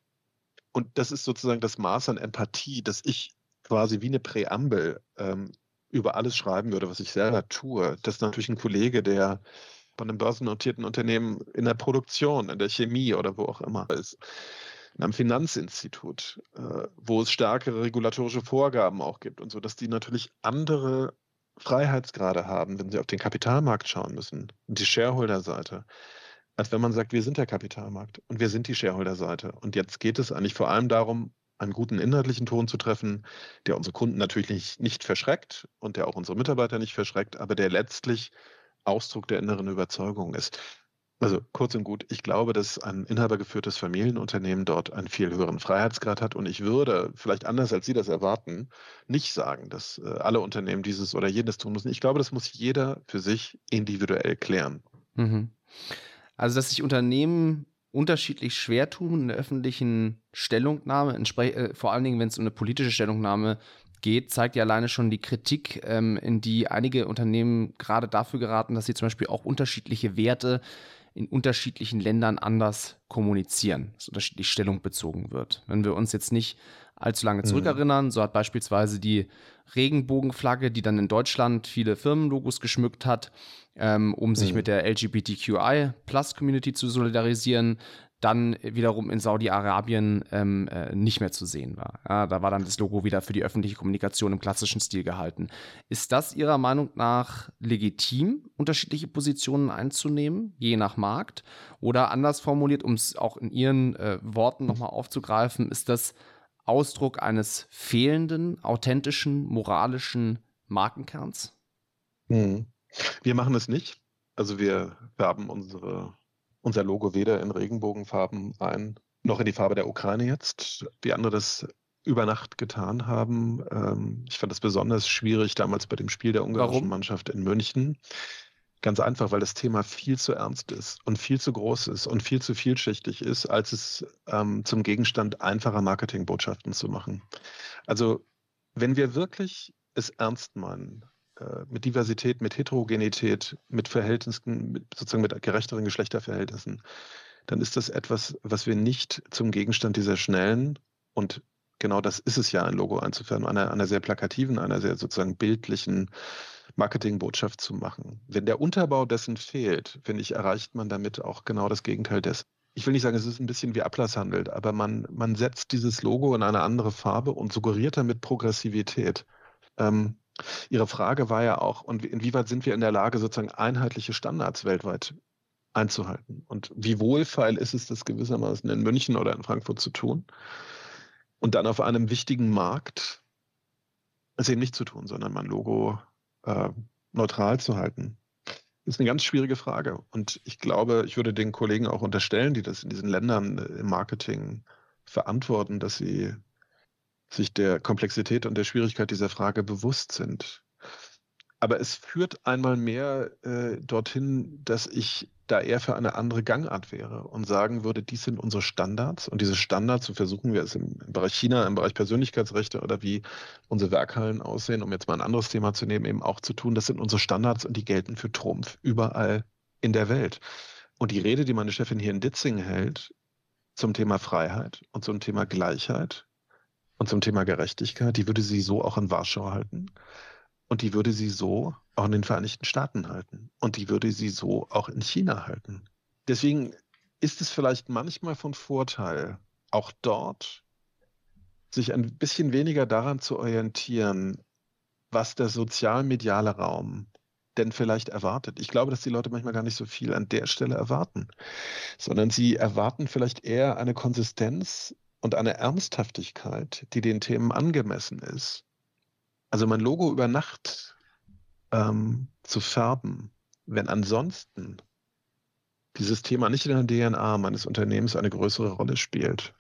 S3: Und das ist sozusagen das Maß an Empathie, das ich quasi wie eine Präambel ähm, über alles schreiben würde, was ich selber tue. Das ist natürlich ein Kollege, der von einem börsennotierten Unternehmen in der Produktion, in der Chemie oder wo auch immer ist, in einem Finanzinstitut, äh, wo es stärkere regulatorische Vorgaben auch gibt und so, dass die natürlich andere Freiheitsgrade haben, wenn sie auf den Kapitalmarkt schauen müssen die Shareholder-Seite, als wenn man sagt, wir sind der Kapitalmarkt und wir sind die Shareholder-Seite. Und jetzt geht es eigentlich vor allem darum, einen guten inhaltlichen Ton zu treffen, der unsere Kunden natürlich nicht, nicht verschreckt und der auch unsere Mitarbeiter nicht verschreckt, aber der letztlich Ausdruck der inneren Überzeugung ist. Also kurz und gut, ich glaube, dass ein inhabergeführtes Familienunternehmen dort einen viel höheren Freiheitsgrad hat und ich würde, vielleicht anders als Sie das erwarten, nicht sagen, dass äh, alle Unternehmen dieses oder jenes tun müssen. Ich glaube, das muss jeder für sich individuell klären. Mhm.
S2: Also, dass sich Unternehmen unterschiedlich schwer tun in der öffentlichen Stellungnahme, äh, vor allen Dingen, wenn es um eine politische Stellungnahme geht, zeigt ja alleine schon die Kritik, ähm, in die einige Unternehmen gerade dafür geraten, dass sie zum Beispiel auch unterschiedliche Werte in unterschiedlichen Ländern anders kommunizieren, dass unterschiedlich Stellung bezogen wird. Wenn wir uns jetzt nicht allzu lange mhm. zurückerinnern, mhm. so hat beispielsweise die Regenbogenflagge, die dann in Deutschland viele Firmenlogos geschmückt hat, ähm, um sich mhm. mit der LGBTQI-Plus-Community zu solidarisieren, dann wiederum in Saudi-Arabien ähm, äh, nicht mehr zu sehen war. Ja, da war dann das Logo wieder für die öffentliche Kommunikation im klassischen Stil gehalten. Ist das Ihrer Meinung nach legitim, unterschiedliche Positionen einzunehmen, je nach Markt? Oder anders formuliert, um es auch in Ihren äh, Worten nochmal aufzugreifen, ist das Ausdruck eines fehlenden, authentischen, moralischen Markenkerns?
S3: Hm. Wir machen es nicht. Also wir färben unsere unser Logo weder in Regenbogenfarben ein, noch in die Farbe der Ukraine jetzt, wie andere das über Nacht getan haben. Ähm, ich fand das besonders schwierig damals bei dem Spiel der ungarischen Warum? Mannschaft in München. Ganz einfach, weil das Thema viel zu ernst ist und viel zu groß ist und viel zu vielschichtig ist, als es ähm, zum Gegenstand einfacher Marketingbotschaften zu machen. Also wenn wir wirklich es ernst meinen, mit Diversität, mit Heterogenität, mit Verhältnissen, mit, sozusagen mit gerechteren Geschlechterverhältnissen, dann ist das etwas, was wir nicht zum Gegenstand dieser schnellen und genau das ist es ja, ein Logo einzuführen, einer, einer sehr plakativen, einer sehr sozusagen bildlichen Marketingbotschaft zu machen. Wenn der Unterbau dessen fehlt, finde ich, erreicht man damit auch genau das Gegenteil dessen. Ich will nicht sagen, es ist ein bisschen wie Ablasshandel, aber man, man setzt dieses Logo in eine andere Farbe und suggeriert damit Progressivität. Ähm, Ihre Frage war ja auch, und inwieweit sind wir in der Lage, sozusagen einheitliche Standards weltweit einzuhalten? Und wie wohlfeil ist es, das gewissermaßen in München oder in Frankfurt zu tun? Und dann auf einem wichtigen Markt es eben nicht zu tun, sondern mein Logo äh, neutral zu halten. Das ist eine ganz schwierige Frage. Und ich glaube, ich würde den Kollegen auch unterstellen, die das in diesen Ländern äh, im Marketing verantworten, dass sie sich der Komplexität und der Schwierigkeit dieser Frage bewusst sind. Aber es führt einmal mehr äh, dorthin, dass ich da eher für eine andere Gangart wäre und sagen würde, dies sind unsere Standards und diese Standards, so versuchen wir es im, im Bereich China, im Bereich Persönlichkeitsrechte oder wie unsere Werkhallen aussehen, um jetzt mal ein anderes Thema zu nehmen, eben auch zu tun, das sind unsere Standards und die gelten für Trumpf überall in der Welt. Und die Rede, die meine Chefin hier in Ditzing hält, zum Thema Freiheit und zum Thema Gleichheit, und zum Thema Gerechtigkeit, die würde sie so auch in Warschau halten. Und die würde sie so auch in den Vereinigten Staaten halten. Und die würde sie so auch in China halten. Deswegen ist es vielleicht manchmal von Vorteil, auch dort sich ein bisschen weniger daran zu orientieren, was der sozial-mediale Raum denn vielleicht erwartet. Ich glaube, dass die Leute manchmal gar nicht so viel an der Stelle erwarten, sondern sie erwarten vielleicht eher eine Konsistenz und eine Ernsthaftigkeit, die den Themen angemessen ist. Also mein Logo über Nacht ähm, zu färben, wenn ansonsten dieses Thema nicht in der DNA meines Unternehmens eine größere Rolle spielt.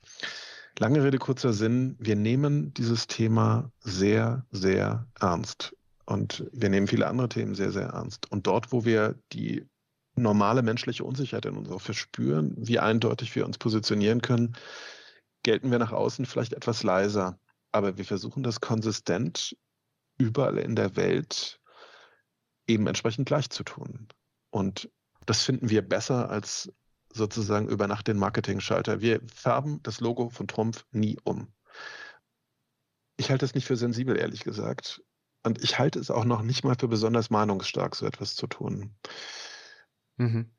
S3: Lange Rede, kurzer Sinn, wir nehmen dieses Thema sehr, sehr ernst. Und wir nehmen viele andere Themen sehr, sehr ernst. Und dort, wo wir die normale menschliche Unsicherheit in uns auch verspüren, wie eindeutig wir uns positionieren können, gelten wir nach außen vielleicht etwas leiser, aber wir versuchen das konsistent überall in der Welt eben entsprechend gleich zu tun. Und das finden wir besser als sozusagen über Nacht den Marketing-Schalter. Wir färben das Logo von Trumpf nie um. Ich halte es nicht für sensibel, ehrlich gesagt. Und ich halte es auch noch nicht mal für besonders mahnungsstark, so etwas zu tun.
S2: Mhm.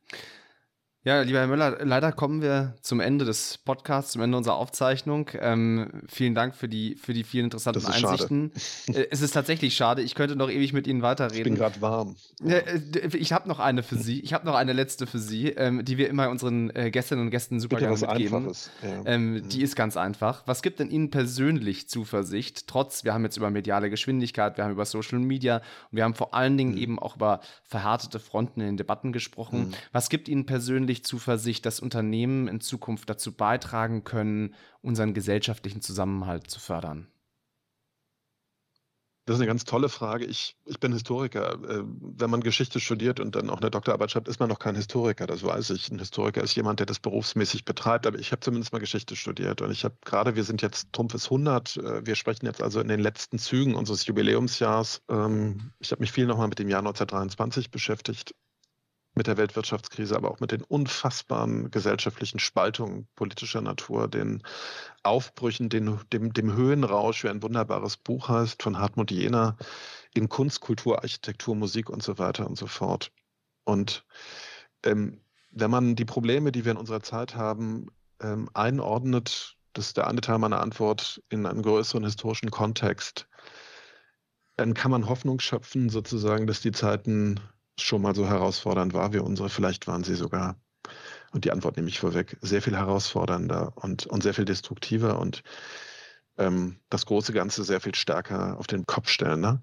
S2: Ja, lieber Herr Müller, leider kommen wir zum Ende des Podcasts, zum Ende unserer Aufzeichnung. Ähm, vielen Dank für die, für die vielen interessanten Einsichten. Äh, es ist tatsächlich schade, ich könnte noch ewig mit Ihnen weiterreden. Ich
S3: bin gerade warm.
S2: Äh, ich habe noch eine für Sie. Ich habe noch eine letzte für Sie, ähm, die wir immer unseren äh, Gästinnen und Gästen super Bitte gerne mitgeben. Einfaches. Ja. Ähm, mhm. Die ist ganz einfach. Was gibt denn Ihnen persönlich Zuversicht, trotz, wir haben jetzt über mediale Geschwindigkeit, wir haben über Social Media und wir haben vor allen Dingen mhm. eben auch über verhärtete Fronten in den Debatten gesprochen. Mhm. Was gibt Ihnen persönlich persönlich Zuversicht, dass Unternehmen in Zukunft dazu beitragen können, unseren gesellschaftlichen Zusammenhalt zu fördern?
S3: Das ist eine ganz tolle Frage. Ich, ich bin Historiker. Äh, wenn man Geschichte studiert und dann auch eine Doktorarbeit schreibt, ist man noch kein Historiker. Das weiß ich. Ein Historiker ist jemand, der das berufsmäßig betreibt. Aber ich habe zumindest mal Geschichte studiert. Und ich habe gerade, wir sind jetzt, Trumpf ist 100. Äh, wir sprechen jetzt also in den letzten Zügen unseres Jubiläumsjahrs. Ähm, ich habe mich viel nochmal mit dem Jahr 1923 beschäftigt mit der Weltwirtschaftskrise, aber auch mit den unfassbaren gesellschaftlichen Spaltungen politischer Natur, den Aufbrüchen, den, dem, dem Höhenrausch, wie ein wunderbares Buch heißt, von Hartmut Jehner, in Kunst, Kultur, Architektur, Musik und so weiter und so fort. Und ähm, wenn man die Probleme, die wir in unserer Zeit haben, ähm, einordnet, das ist der eine Teil meiner Antwort, in einen größeren historischen Kontext, dann kann man Hoffnung schöpfen, sozusagen, dass die Zeiten schon mal so herausfordernd war wie unsere. Vielleicht waren sie sogar, und die Antwort nehme ich vorweg, sehr viel herausfordernder und, und sehr viel destruktiver und ähm, das große Ganze sehr viel stärker auf den Kopf stellen. Ne?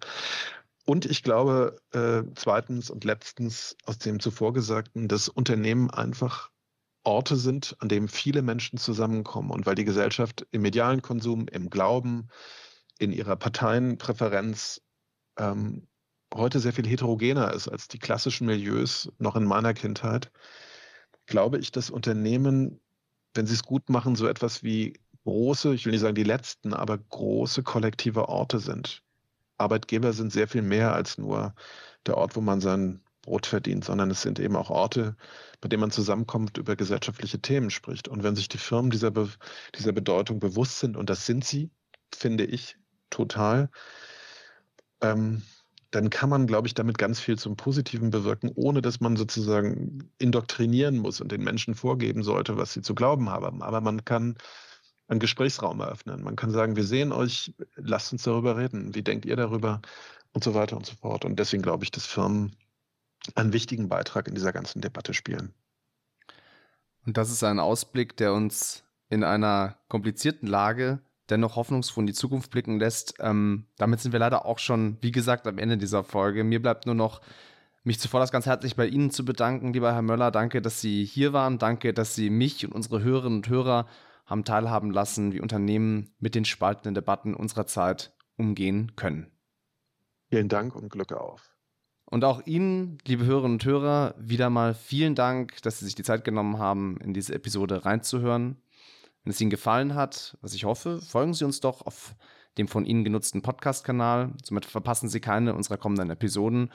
S3: Und ich glaube, äh, zweitens und letztens aus dem zuvor Gesagten, dass Unternehmen einfach Orte sind, an denen viele Menschen zusammenkommen. Und weil die Gesellschaft im medialen Konsum, im Glauben, in ihrer Parteienpräferenz ähm, heute sehr viel heterogener ist als die klassischen Milieus noch in meiner Kindheit, glaube ich, dass Unternehmen, wenn sie es gut machen, so etwas wie große, ich will nicht sagen die letzten, aber große kollektive Orte sind. Arbeitgeber sind sehr viel mehr als nur der Ort, wo man sein Brot verdient, sondern es sind eben auch Orte, bei denen man zusammenkommt, über gesellschaftliche Themen spricht. Und wenn sich die Firmen dieser, Be dieser Bedeutung bewusst sind, und das sind sie, finde ich, total, ähm, dann kann man, glaube ich, damit ganz viel zum Positiven bewirken, ohne dass man sozusagen indoktrinieren muss und den Menschen vorgeben sollte, was sie zu glauben haben. Aber man kann einen Gesprächsraum eröffnen. Man kann sagen, wir sehen euch, lasst uns darüber reden. Wie denkt ihr darüber? Und so weiter und so fort. Und deswegen glaube ich, dass Firmen einen wichtigen Beitrag in dieser ganzen Debatte spielen.
S2: Und das ist ein Ausblick, der uns in einer komplizierten Lage dennoch hoffnungsfroh in die Zukunft blicken lässt. Ähm, damit sind wir leider auch schon, wie gesagt, am Ende dieser Folge. Mir bleibt nur noch, mich zuvor das ganz herzlich bei Ihnen zu bedanken, lieber Herr Möller. Danke, dass Sie hier waren. Danke, dass Sie mich und unsere Hörerinnen und Hörer haben teilhaben lassen, wie Unternehmen mit den spaltenden Debatten unserer Zeit umgehen können.
S3: Vielen Dank und Glück auf.
S2: Und auch Ihnen, liebe Hörerinnen und Hörer, wieder mal vielen Dank, dass Sie sich die Zeit genommen haben, in diese Episode reinzuhören. Wenn es Ihnen gefallen hat, was ich hoffe, folgen Sie uns doch auf dem von Ihnen genutzten Podcast-Kanal. Somit verpassen Sie keine unserer kommenden Episoden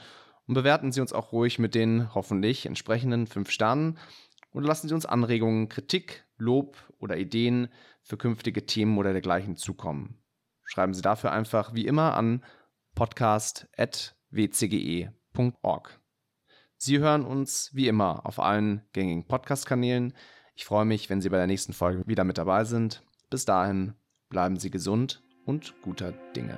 S2: und bewerten Sie uns auch ruhig mit den hoffentlich entsprechenden fünf Sternen oder lassen Sie uns Anregungen, Kritik, Lob oder Ideen für künftige Themen oder dergleichen zukommen. Schreiben Sie dafür einfach wie immer an podcast.wcge.org. Sie hören uns wie immer auf allen gängigen Podcast-Kanälen. Ich freue mich, wenn Sie bei der nächsten Folge wieder mit dabei sind. Bis dahin, bleiben Sie gesund und guter Dinge.